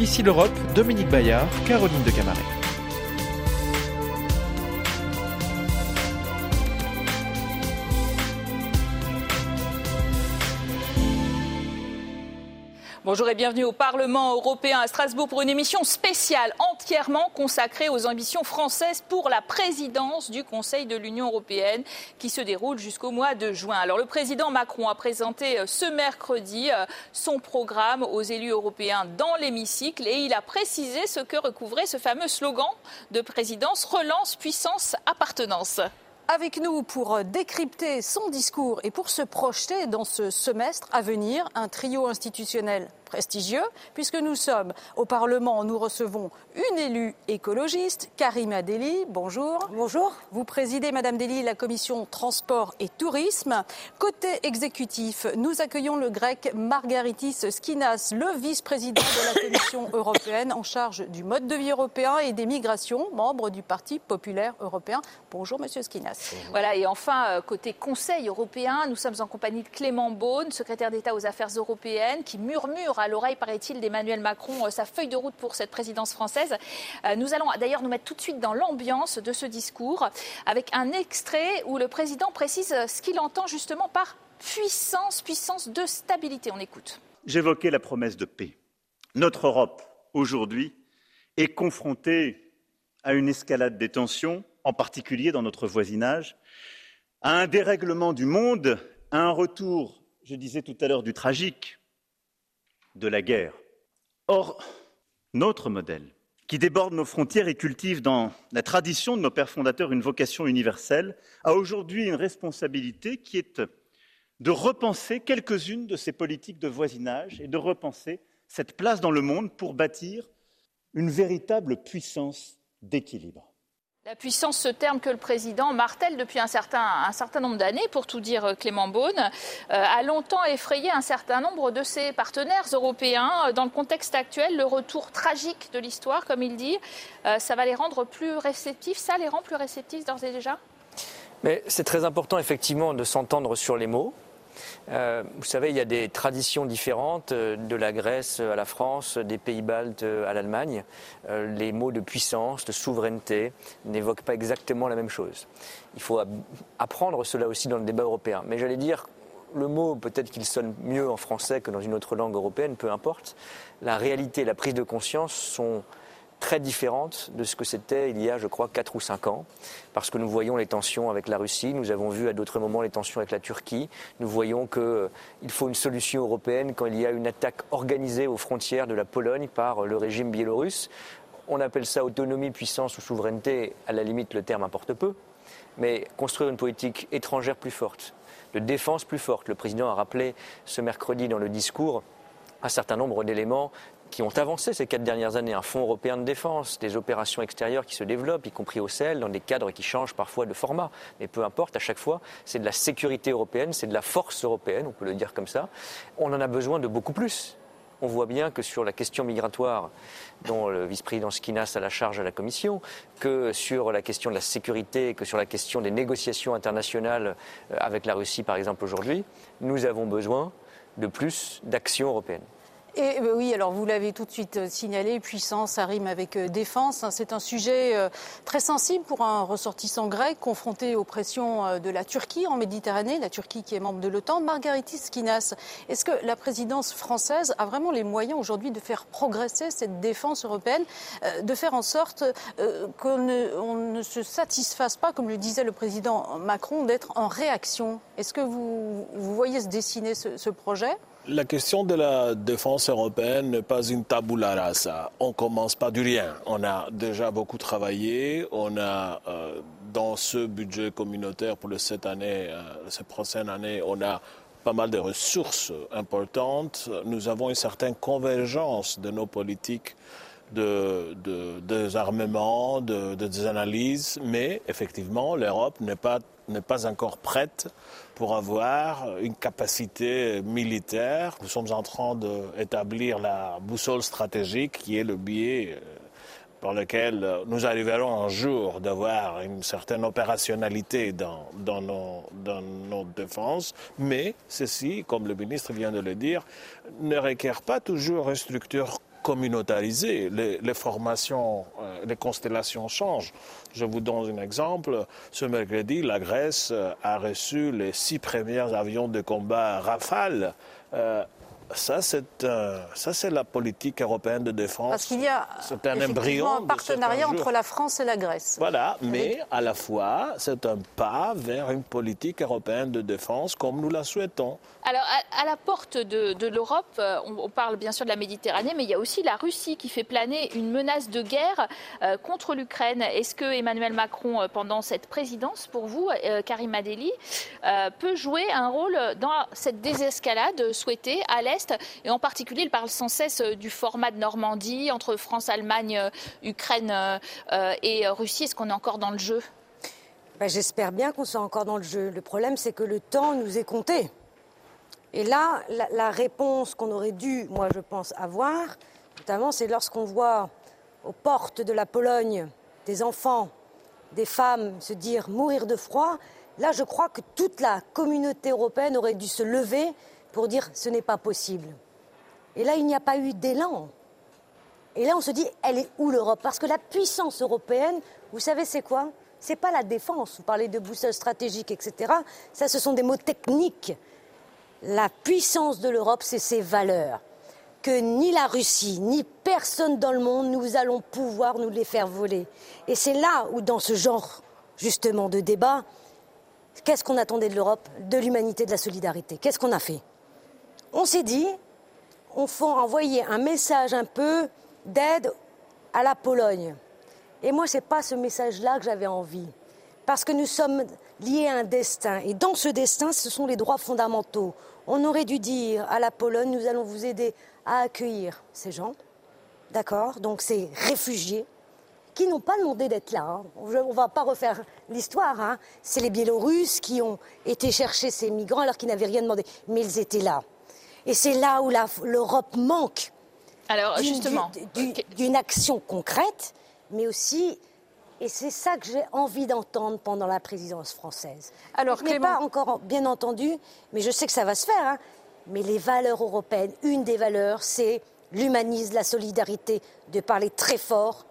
Ici l'Europe, Dominique Bayard, Caroline de Camaret. Bonjour et bienvenue au Parlement européen à Strasbourg pour une émission spéciale entièrement consacrée aux ambitions françaises pour la présidence du Conseil de l'Union européenne qui se déroule jusqu'au mois de juin. Alors le président Macron a présenté euh, ce mercredi euh, son programme aux élus européens dans l'hémicycle et il a précisé ce que recouvrait ce fameux slogan de présidence relance, puissance, appartenance. Avec nous pour décrypter son discours et pour se projeter dans ce semestre à venir, un trio institutionnel prestigieux, puisque nous sommes au Parlement, nous recevons une élue écologiste, Karima Deli. Bonjour. Bonjour. Vous présidez, Madame Deli, la commission transport et tourisme. Côté exécutif, nous accueillons le grec Margaritis Skinas, le vice-président de la Commission européenne en charge du mode de vie européen et des migrations, membre du Parti populaire européen. Bonjour, Monsieur Skinas. Voilà, et enfin, euh, côté Conseil européen, nous sommes en compagnie de Clément Beaune, secrétaire d'État aux affaires européennes, qui murmure à l'oreille, paraît-il, d'Emmanuel Macron, euh, sa feuille de route pour cette présidence française. Euh, nous allons d'ailleurs nous mettre tout de suite dans l'ambiance de ce discours avec un extrait où le président précise ce qu'il entend justement par puissance, puissance de stabilité. On écoute. J'évoquais la promesse de paix. Notre Europe, aujourd'hui, est confrontée à une escalade des tensions, en particulier dans notre voisinage, à un dérèglement du monde, à un retour, je disais tout à l'heure, du tragique, de la guerre. Or, notre modèle, qui déborde nos frontières et cultive dans la tradition de nos pères fondateurs une vocation universelle, a aujourd'hui une responsabilité qui est de repenser quelques-unes de ces politiques de voisinage et de repenser cette place dans le monde pour bâtir une véritable puissance d'équilibre. La puissance, ce terme que le président martèle depuis un certain, nombre d'années, pour tout dire euh, Clément Beaune, euh, a longtemps effrayé un certain nombre de ses partenaires européens. Euh, dans le contexte actuel, le retour tragique de l'histoire, comme il dit, ça va les rendre plus réceptifs. Ça les rend plus réceptifs d'ores et déjà? Mais c'est très important effectivement de s'entendre sur les mots. Euh, vous savez, il y a des traditions différentes, euh, de la Grèce à la France, des pays baltes à l'Allemagne. Euh, les mots de puissance, de souveraineté n'évoquent pas exactement la même chose. Il faut apprendre cela aussi dans le débat européen. Mais j'allais dire, le mot, peut-être qu'il sonne mieux en français que dans une autre langue européenne, peu importe. La réalité et la prise de conscience sont très différente de ce que c'était il y a, je crois, 4 ou 5 ans, parce que nous voyons les tensions avec la Russie, nous avons vu à d'autres moments les tensions avec la Turquie, nous voyons qu'il euh, faut une solution européenne quand il y a une attaque organisée aux frontières de la Pologne par le régime biélorusse. On appelle ça autonomie, puissance ou souveraineté, à la limite le terme importe peu, mais construire une politique étrangère plus forte, de défense plus forte. Le président a rappelé ce mercredi dans le discours un certain nombre d'éléments qui ont avancé ces quatre dernières années. Un fonds européen de défense, des opérations extérieures qui se développent, y compris au sel, dans des cadres qui changent parfois de format. Mais peu importe, à chaque fois, c'est de la sécurité européenne, c'est de la force européenne, on peut le dire comme ça. On en a besoin de beaucoup plus. On voit bien que sur la question migratoire, dont le vice-président Skinas a la charge à la Commission, que sur la question de la sécurité, que sur la question des négociations internationales euh, avec la Russie, par exemple, aujourd'hui, nous avons besoin de plus d'actions européennes. Et euh, oui, alors vous l'avez tout de suite euh, signalé, puissance, ça rime avec euh, défense. Hein. C'est un sujet très sensible pour un ressortissant grec confronté aux pressions de la Turquie en Méditerranée, la Turquie qui est membre de l'OTAN. Margaritis Skinas, est-ce que la présidence française a vraiment les moyens aujourd'hui de faire progresser cette défense européenne, de faire en sorte qu'on ne, se satisfasse pas, comme le disait le président Macron, d'être en réaction? Est-ce que vous, voyez se dessiner ce projet? La question de la défense européenne n'est pas une tabula rasa. On commence pas du rien. On a déjà beaucoup travaillé. On a, euh, dans ce budget communautaire pour cette année, euh, cette prochaine année, on a pas mal de ressources importantes. Nous avons une certaine convergence de nos politiques de, de, désarmement, de, de, des analyses, mais effectivement, l'Europe n'est pas, pas encore prête pour avoir une capacité militaire. Nous sommes en train d'établir la boussole stratégique qui est le biais euh, par lequel nous arriverons un jour d'avoir une certaine opérationnalité dans, dans, nos, dans nos défenses, mais ceci, comme le ministre vient de le dire, ne requiert pas toujours une structure communautarisé. Les, formations, euh, les constellations changent. Je vous donne un exemple. Ce mercredi, la Grèce euh, a reçu les six premiers avions de combat Rafale. Euh, ça, c'est ça, c'est la politique européenne de défense. Parce qu'il y a c'est un, un partenariat entre la France et la Grèce. Voilà, mais à la fois, c'est un pas vers une politique européenne de défense comme nous la souhaitons. Alors, à, la porte de, l'Europe, euh, on, parle bien sûr de la Méditerranée, mais il y a aussi la Russie qui fait planer une menace de guerre euh, contre l'Ukraine. Est-ce que Emmanuel Macron, euh, pendant cette présidence, pour vous, Karim Adeli, peut jouer un rôle dans cette désescalade souhaitée à l'Est Et en particulier, il parle sans cesse du format de Normandie entre France, Allemagne, Ukraine et Russie. Est-ce qu'on est encore dans le jeu? Ben, J'espère bien qu'on soit encore dans le jeu. Le problème, c'est que le temps nous est compté. Et là, la, réponse qu'on aurait dû, moi je pense, avoir, notamment, c'est lorsqu'on voit aux portes de la Pologne des enfants, des femmes se dire mourir de froid, là je crois que toute la communauté européenne aurait dû se lever pour dire ce n'est pas possible. Et là, il n'y a pas eu d'élan. Et là, on se dit, elle est où l'Europe? Parce que la puissance européenne, vous savez, c'est quoi? C'est pas la défense. Vous parlez de boussole stratégique, etc. Ça, ce sont des mots techniques la puissance de l'Europe, c'est ses valeurs. Que ni la Russie, ni personne dans le monde, nous allons pouvoir nous les faire voler. Et c'est là où, dans ce genre, justement, de débat, qu'est-ce qu'on attendait de l'Europe? De l'humanité, de la solidarité. Qu'est-ce qu'on a fait? On s'est dit, on faut envoyer un message un peu d'aide à la Pologne. Et moi, ce n'est pas ce message-là que j'avais envie. Parce que nous sommes liés à un destin. Et dans ce destin, ce sont les droits fondamentaux. On aurait dû dire à la Pologne, nous allons vous aider à accueillir ces gens, d'accord? Donc ces réfugiés qui n'ont pas demandé d'être là. Hein. On ne va pas refaire l'histoire. Hein. C'est les Biélorusses qui ont été chercher ces migrants alors qu'ils n'avaient rien demandé. Mais ils étaient là. Et c'est là où l'Europe manque. Alors justement, d'une action concrète, mais aussi et c'est ça que j'ai envie d'entendre pendant la présidence française. Alors, je pas encore bien entendu, mais je sais que ça va se faire. Hein. Mais les valeurs européennes, une des valeurs, c'est l'humanisme, la solidarité, de parler très fort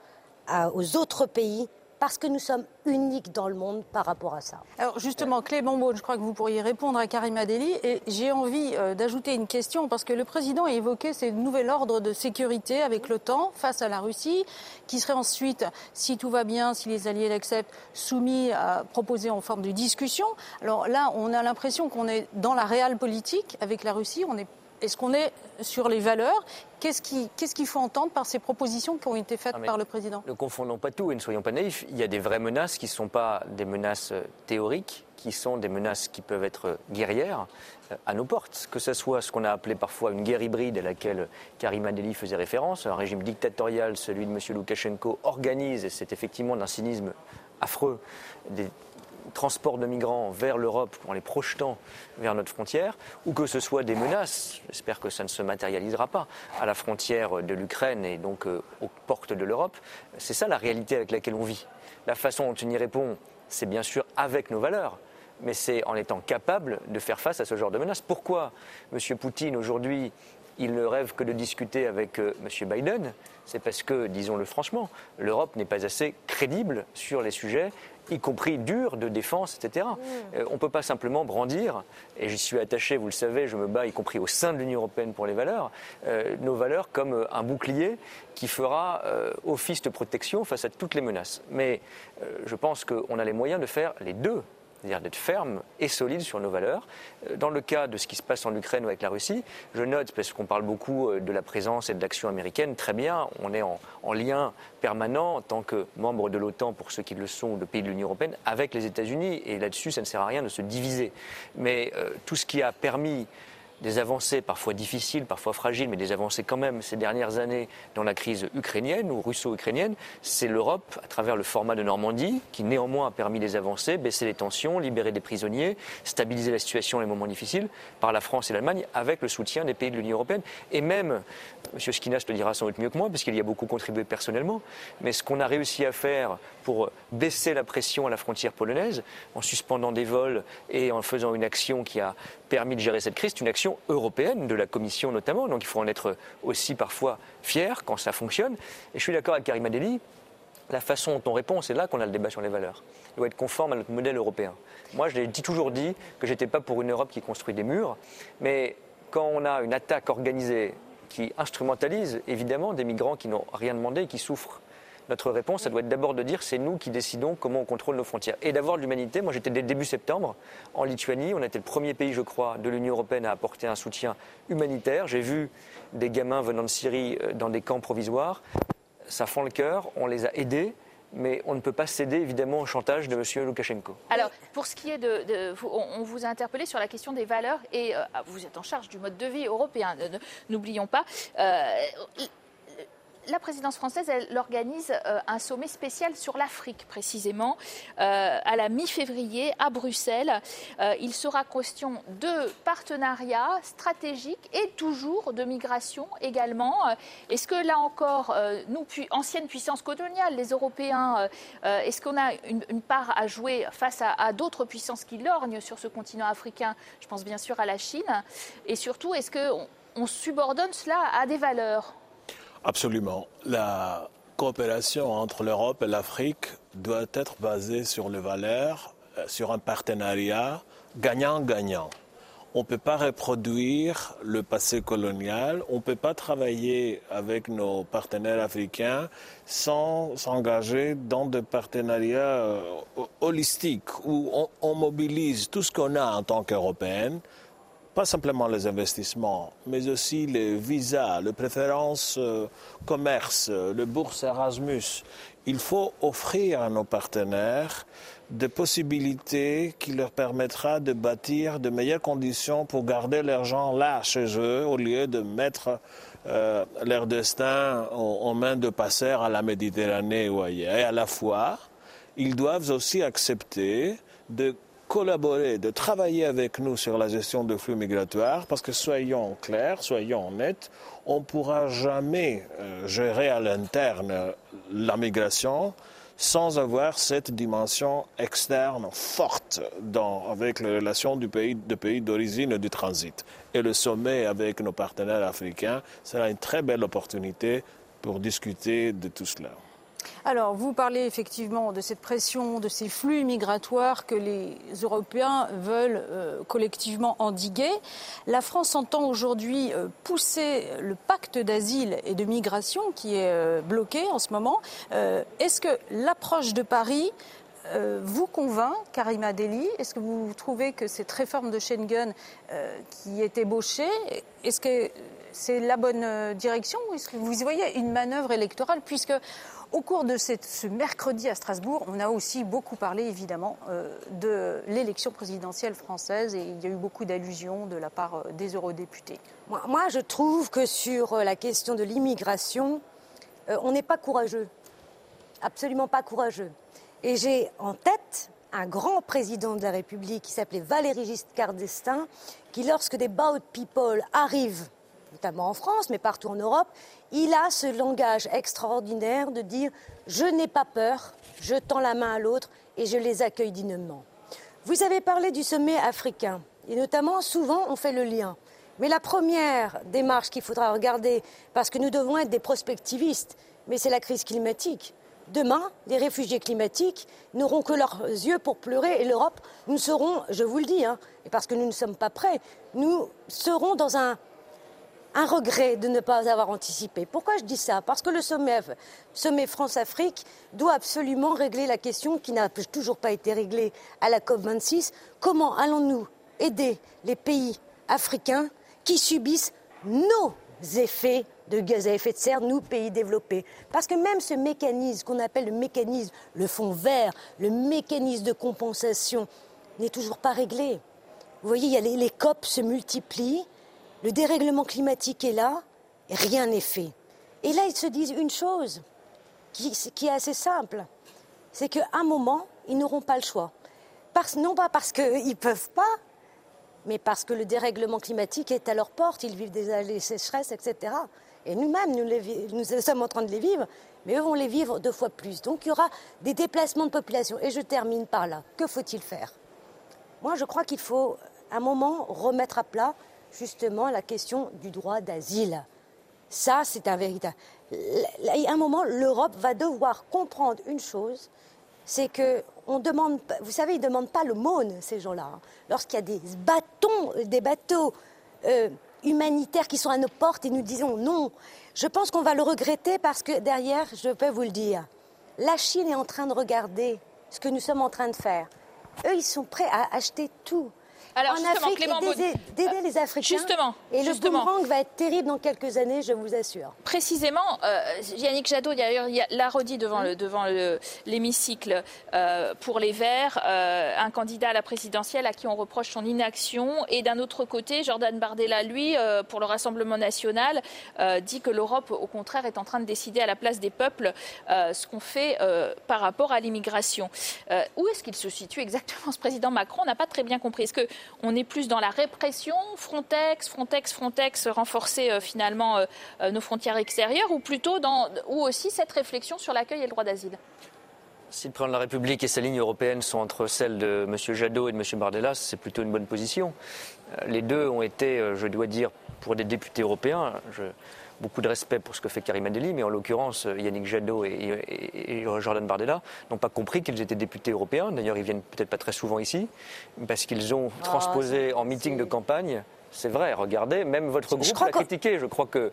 aux autres pays parce que nous sommes uniques dans le monde par rapport à ça. Alors justement, Clément Beaune, je crois que vous pourriez répondre à Karim Adeli. Et j'ai envie euh, d'ajouter une question parce que le président a évoqué ce nouvel ordre de sécurité avec l'OTAN face à la Russie, qui serait ensuite, si tout va bien, si les alliés l'acceptent, soumis à proposer en forme de discussion. Alors là, on a l'impression qu'on est dans la réelle politique avec la Russie. On est-ce qu'on est sur les valeurs? Qu'est-ce qu'il faut entendre par ces propositions qui ont été faites par le président? Ne confondons pas tout et ne soyons pas naïfs. Il y a des vraies menaces qui ne sont pas des menaces euh, théoriques, qui sont des menaces qui peuvent être euh, guerrières euh, à nos portes. Que ce soit ce qu'on a appelé parfois une guerre hybride à laquelle Karim Adeli faisait référence, un régime dictatorial, celui de M. Loukachenko, organise, et c'est effectivement d'un cynisme affreux, des transport de migrants vers l'Europe en les projetant vers notre frontière, ou que ce soit des menaces, j'espère que ça ne se matérialisera pas, à la frontière de l'Ukraine et donc euh, aux portes de l'Europe, c'est ça la réalité avec laquelle on vit. La façon dont on y répond, c'est bien sûr avec nos valeurs, mais c'est en étant capable de faire face à ce genre de menaces. Pourquoi M. Poutine aujourd'hui il ne rêve que de discuter avec euh, M. Biden, c'est parce que, disons-le franchement, l'Europe n'est pas assez crédible sur les sujets y compris dur de défense, etc. Mm. Euh, on ne peut pas simplement brandir, et j'y suis attaché, vous le savez, je me bats y compris au sein de l'Union européenne pour les valeurs, euh, nos valeurs comme euh, un bouclier qui fera office de protection face à toutes les menaces. Mais je pense qu'on a les moyens de faire les deux c'est-à-dire d'être ferme et solide sur nos valeurs. Euh, dans le cas de ce qui se passe en Ukraine ou avec la Russie, je note, parce qu'on parle beaucoup euh, de la présence et de l'action américaine, très bien, on est en, lien permanent en tant que membre de l'OTAN, pour ceux qui le sont, de pays de l'Union européenne, avec les États-Unis. Et là-dessus, ça ne sert à rien de se diviser. Mais euh, tout ce qui a permis des avancées parfois difficiles, parfois fragiles, mais des avancées quand même ces dernières années dans la crise ukrainienne ou russo-ukrainienne, c'est l'Europe, à travers le format de Normandie, qui néanmoins a permis des avancées, baisser les tensions, libérer des prisonniers, stabiliser la situation dans les moments difficiles, par la France et l'Allemagne, avec le soutien des pays de l'Union européenne. Et même, M. Skinas le dira sans doute mieux que moi, parce qu'il y a beaucoup contribué personnellement, mais ce qu'on a réussi à faire pour baisser la pression à la frontière polonaise, en suspendant des vols et en faisant une action qui a permis de gérer cette crise, une action ambitions européennes de la Commission notamment. Donc il faut en être aussi parfois fier quand ça fonctionne. Et je suis d'accord avec Karim Adeli, la façon dont on répond, c'est là qu'on a le débat sur les valeurs. Il doit être conforme à notre modèle européen. Moi, je l'ai toujours dit que j'étais pas pour une Europe qui construit des murs, mais quand on a une attaque organisée qui instrumentalise évidemment des migrants qui n'ont rien demandé et qui souffrent notre réponse, ça doit être d'abord de dire c'est nous qui décidons comment on contrôle nos frontières. Et d'avoir de l'humanité. Moi, j'étais dès début septembre en Lituanie. On était le premier pays, je crois, de l'Union européenne à apporter un soutien humanitaire. J'ai vu des gamins venant de Syrie euh, dans des camps provisoires. Ça fend le cœur. On les a aidés mais on ne peut pas céder évidemment au chantage de M. Loukachenko. Alors, pour ce qui est de. on, vous a interpellé sur la question des valeurs et euh, vous êtes en charge du mode de vie européen, n'oublions pas. Euh, la présidence française, elle organise euh, un sommet spécial sur l'Afrique, précisément, euh, à la mi-février à Bruxelles. Euh, il sera question de partenariat stratégique et toujours de migration également. Est-ce que là encore, nous, anciennes puissances coloniales, les Européens, est-ce qu'on a une, part à jouer face à, d'autres puissances qui lorgnent sur ce continent africain? Je pense bien sûr à la Chine. Et surtout, est-ce qu'on subordonne cela à des valeurs? Absolument. La coopération entre l'Europe et l'Afrique doit être basée sur les valeurs, euh, sur un partenariat gagnant-gagnant. On ne peut pas reproduire le passé colonial, on ne peut pas travailler avec nos partenaires africains sans s'engager dans des partenariats euh, holistiques où on, mobilise tout ce qu'on a en tant qu'Européenne, pas simplement les investissements, mais aussi les visas, les préférences euh, commerce, le bourse Erasmus. Il faut offrir à nos partenaires des possibilités qui leur permettra de bâtir de meilleures conditions pour garder leurs gens là chez eux au lieu de mettre euh, leur destin en, mains de passeurs à la Méditerranée ou ailleurs. Et à la fois, ils doivent aussi accepter de collaborer, de travailler avec nous sur la gestion de flux migratoires, parce que soyons clairs, soyons honnêtes, on ne pourra jamais euh, gérer à l'interne la migration sans avoir cette dimension externe forte avec les relations du pays, de pays d'origine et du transit. Et le sommet avec nos partenaires africains sera une très belle opportunité pour discuter de tout cela. Alors, vous parlez effectivement de cette pression, de ces flux migratoires que les Européens veulent euh, collectivement endiguer. La France entend aujourd'hui euh, pousser le pacte d'asile et de migration qui est euh, bloqué en ce moment. Est-ce que l'approche de Paris vous convainc, Karima Deli? Est-ce que vous trouvez que cette réforme de Schengen qui est ébauchée, est-ce que c'est la bonne direction? Ou est-ce que vous y voyez une manœuvre électorale? Au cours de ce mercredi à Strasbourg, on a aussi beaucoup parlé évidemment euh, de l'élection présidentielle française et il y a eu beaucoup d'allusions de la part euh, des eurodéputés. Moi, je trouve que sur euh, la question de l'immigration, on n'est pas courageux. Absolument pas courageux. Et j'ai en tête un grand président de la République qui s'appelait Valéry Giscard d'Estaing, qui, lorsque des boat people arrivent notamment en France, mais partout en Europe, il a ce langage extraordinaire de dire je n'ai pas peur, je tends la main à l'autre et je les accueille dignement. Vous avez parlé du sommet africain et notamment souvent on fait le lien. Mais la première démarche qu'il faudra regarder, parce que nous devons être des prospectivistes, mais c'est la crise climatique. Demain, les réfugiés climatiques n'auront que leurs yeux pour pleurer et l'Europe, nous serons, je vous le dis, hein, parce que nous ne sommes pas prêts, nous serons dans un un regret de ne pas avoir anticipé. Pourquoi je dis ça? Parce que le sommet, France-Afrique doit absolument régler la question qui n'a toujours pas été réglée à la COP26. Comment allons-nous aider les pays africains qui subissent nos effets de gaz à effet de serre, nous, pays développés? Parce que même ce mécanisme qu'on appelle le mécanisme, le fonds vert, le mécanisme de compensation, n'est toujours pas réglé. Vous voyez, il y a les COP se multiplient, le dérèglement climatique est là rien n'est fait. Et là, ils se disent une chose qui, est assez simple, c'est qu'à un moment, ils n'auront pas le choix. non pas parce qu'ils ne peuvent pas, mais parce que le dérèglement climatique est à leur porte, ils vivent des sécheresses, etc. Et nous-mêmes, nous, nous, sommes en train de les vivre, mais eux vont les vivre deux fois plus. Donc il y aura des déplacements de population. Et je termine par là. Que faut-il faire? Moi, je crois qu'il faut, à un moment, remettre à plat justement la question du droit d'asile. Ça, c'est un véritable. A un moment, l'Europe va devoir comprendre une chose, c'est que on demande, vous savez, ils ne demandent pas le l'aumône, ces gens-là. hein. Lorsqu'il y a des bâtons, des bateaux euh, humanitaires qui sont à nos portes et nous disons non, je pense qu'on va le regretter parce que derrière, je peux vous le dire, la Chine est en train de regarder ce que nous sommes en train de faire. Eux, ils sont prêts à acheter tout. Alors, en justement, Afrique, Clément et d'aider- les Africains. justement, Et justement. le boomerang va être terrible dans quelques années, je vous assure. Précisément, euh, Yannick Jadot d'ailleurs l'a redit devant le- devant le- l'hémicycle euh, pour les Verts, euh, un candidat à la présidentielle à qui on reproche son inaction, et d'un autre côté, Jordan Bardella, lui, euh, pour le Rassemblement national, euh, dit que l'Europe, au contraire, est en train de décider à la place des peuples euh, ce qu'on fait euh, par rapport à l'immigration. Euh, où est-ce qu'il se situe exactement ce président Macron? On n'a pas très bien compris. Est-ce qu'on est plus dans la répression, Frontex, Frontex, Frontex, renforcer euh, finalement euh, euh, nos frontières extérieures, ou plutôt dans, ou aussi cette réflexion sur l'accueil et le droit d'asile Si le président de la République et sa ligne européenne sont entre celles de M. Jadot et de M. Bardella, c'est plutôt une bonne position. Euh, Les deux ont été, euh, je dois dire, pour des députés européens, je- beaucoup de respect pour ce que fait Karim Adeli, mais en l'occurrence, euh, Yannick Jadot et, et- et Jordan Bardella n'ont pas compris qu'ils étaient députés européens. D'ailleurs, ils viennent peut-être pas très souvent ici, parce qu'ils ont transposé en meeting de campagne. C'est vrai, regardez, même votre groupe l'a critiqué. Je crois que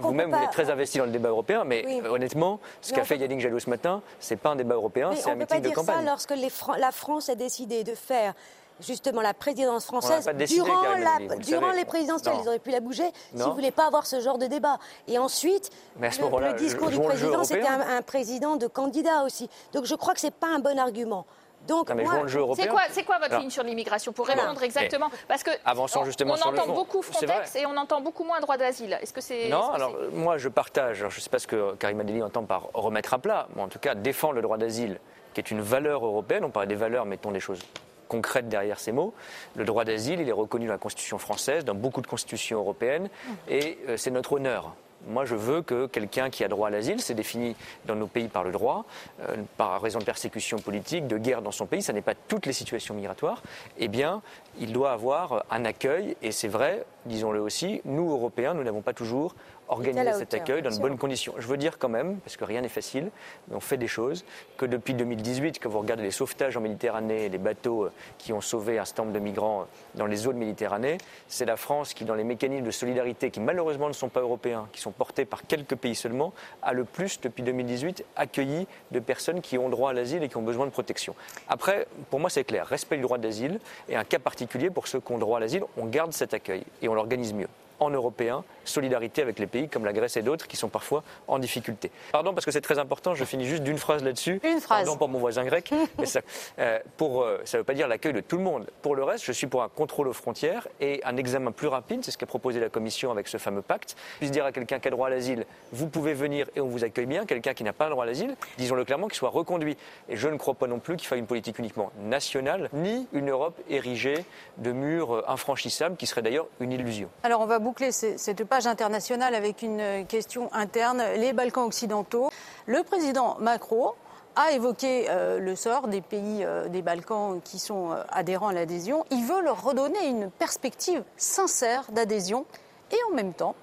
vous-même, vous êtes très investi dans le débat européen, mais Oui. honnêtement, ce qu'a on fait Yannick Jadot ce matin, c'est pas un débat européen, c'est on un ne peut pas meeting de dire ça campagne. lorsque les Fran- la France a décidé de faire justement la présidence française décidé, durant, la- les présidentielles. Non. Ils auraient pu la bouger s'ils Non. ne voulaient pas avoir ce genre de débat. Et ensuite, Mais le, discours du président, c'était un, un président de candidat aussi. Donc je crois que ce n'est pas un bon argument. Donc, Non, mais moi, jouons le jeu européen. C'est quoi, votre Alors, ligne sur l'immigration Pour répondre exactement, parce que Avançons on- justement on sur le entend beaucoup Frontex et on entend beaucoup moins droit d'asile. Est-ce que c'est Non, alors moi je partage, alors, je ne sais pas ce que Karim Adeli entend par remettre à plat, mais en tout cas défendre le droit d'asile, qui est une valeur européenne, on parlait des valeurs, mettons des choses concrètes derrière ces mots. Le droit d'asile, il est reconnu dans la Constitution française, dans beaucoup de constitutions européennes, et euh, c'est notre honneur. Moi, je veux que quelqu'un qui a droit à l'asile, c'est défini dans nos pays par le droit, euh, par raison de persécution politique, de guerre dans son pays, ça n'est pas toutes les situations migratoires, eh bien, il doit avoir un accueil, et c'est vrai, disons-le aussi, nous, Européens, nous n'avons pas toujours organisé la cet hauteur, accueil dans de bonnes conditions. Je veux dire quand même, parce que rien n'est facile, mais on fait des choses, que depuis 2018, quand vous regardez les sauvetages en Méditerranée, les bateaux euh, qui ont sauvé un certain nombre de migrants euh, dans les eaux de Méditerranée, c'est la France qui, dans les mécanismes de solidarité, qui malheureusement ne sont pas européens, qui sont portés par quelques pays seulement, a le plus, depuis 2018, accueilli de personnes qui ont droit à l'asile et qui ont besoin de protection. Après, pour moi, c'est clair, respect du droit d'asile et un cas particulier pour ceux qui ont droit à l'asile, on garde cet accueil et on l'organise mieux en européen, solidarité avec les pays comme la Grèce et d'autres qui sont parfois en difficulté. Pardon parce que c'est très important, je finis juste d'une phrase là-dessus. Une phrase. Pardon pour mon voisin grec. mais ça euh, pour, euh, ne veut pas dire l'accueil de tout le monde. Pour le reste, je suis pour un contrôle aux frontières et un examen plus rapide, c'est ce qu'a proposé la Commission avec ce fameux pacte. Puisse dire à quelqu'un qui a droit à l'asile, vous pouvez venir et on vous accueille bien. Quelqu'un qui n'a pas le droit à l'asile, disons-le clairement, qu'il soit reconduit. Et je ne crois pas non plus qu'il faille une politique uniquement nationale, ni une Europe érigée de murs euh, infranchissables, qui serait d'ailleurs une illusion. Alors on va boucler ce- cette page internationale avec une euh, question interne, les Balkans occidentaux. Le président Macron a évoqué euh, le sort des pays euh, des Balkans qui sont adhérents à l'adhésion. Il veut leur redonner une perspective sincère d'adhésion et en même temps,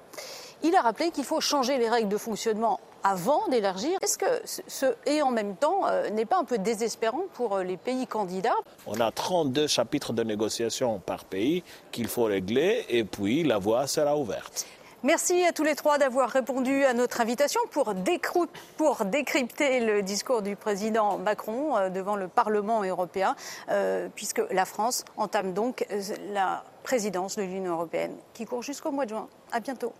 il a rappelé qu'il faut changer les règles de fonctionnement avant d'élargir. Est-ce que ce, et en même temps euh, n'est pas un peu désespérant pour euh, les pays candidats? On a 32 chapitres de négociation par pays qu'il faut régler et puis la voie sera ouverte. Merci à tous les trois d'avoir répondu à notre invitation pour, décrypter le discours du président Macron euh, devant le Parlement européen, euh, puisque la France entame donc la présidence de l'Union européenne qui court jusqu'au mois de juin. À bientôt.